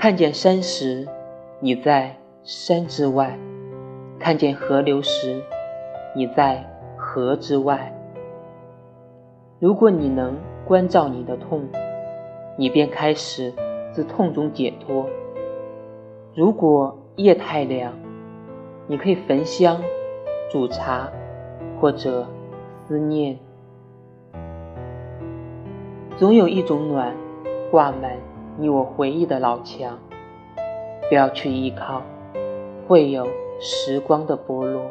看见山时，你在山之外；看见河流时，你在河之外。如果你能关照你的痛，你便开始自痛中解脱。如果夜太凉，你可以焚香、煮茶，或者思念。总有一种暖，挂满你我回忆的老墙。不要去依靠，会有时光的剥落。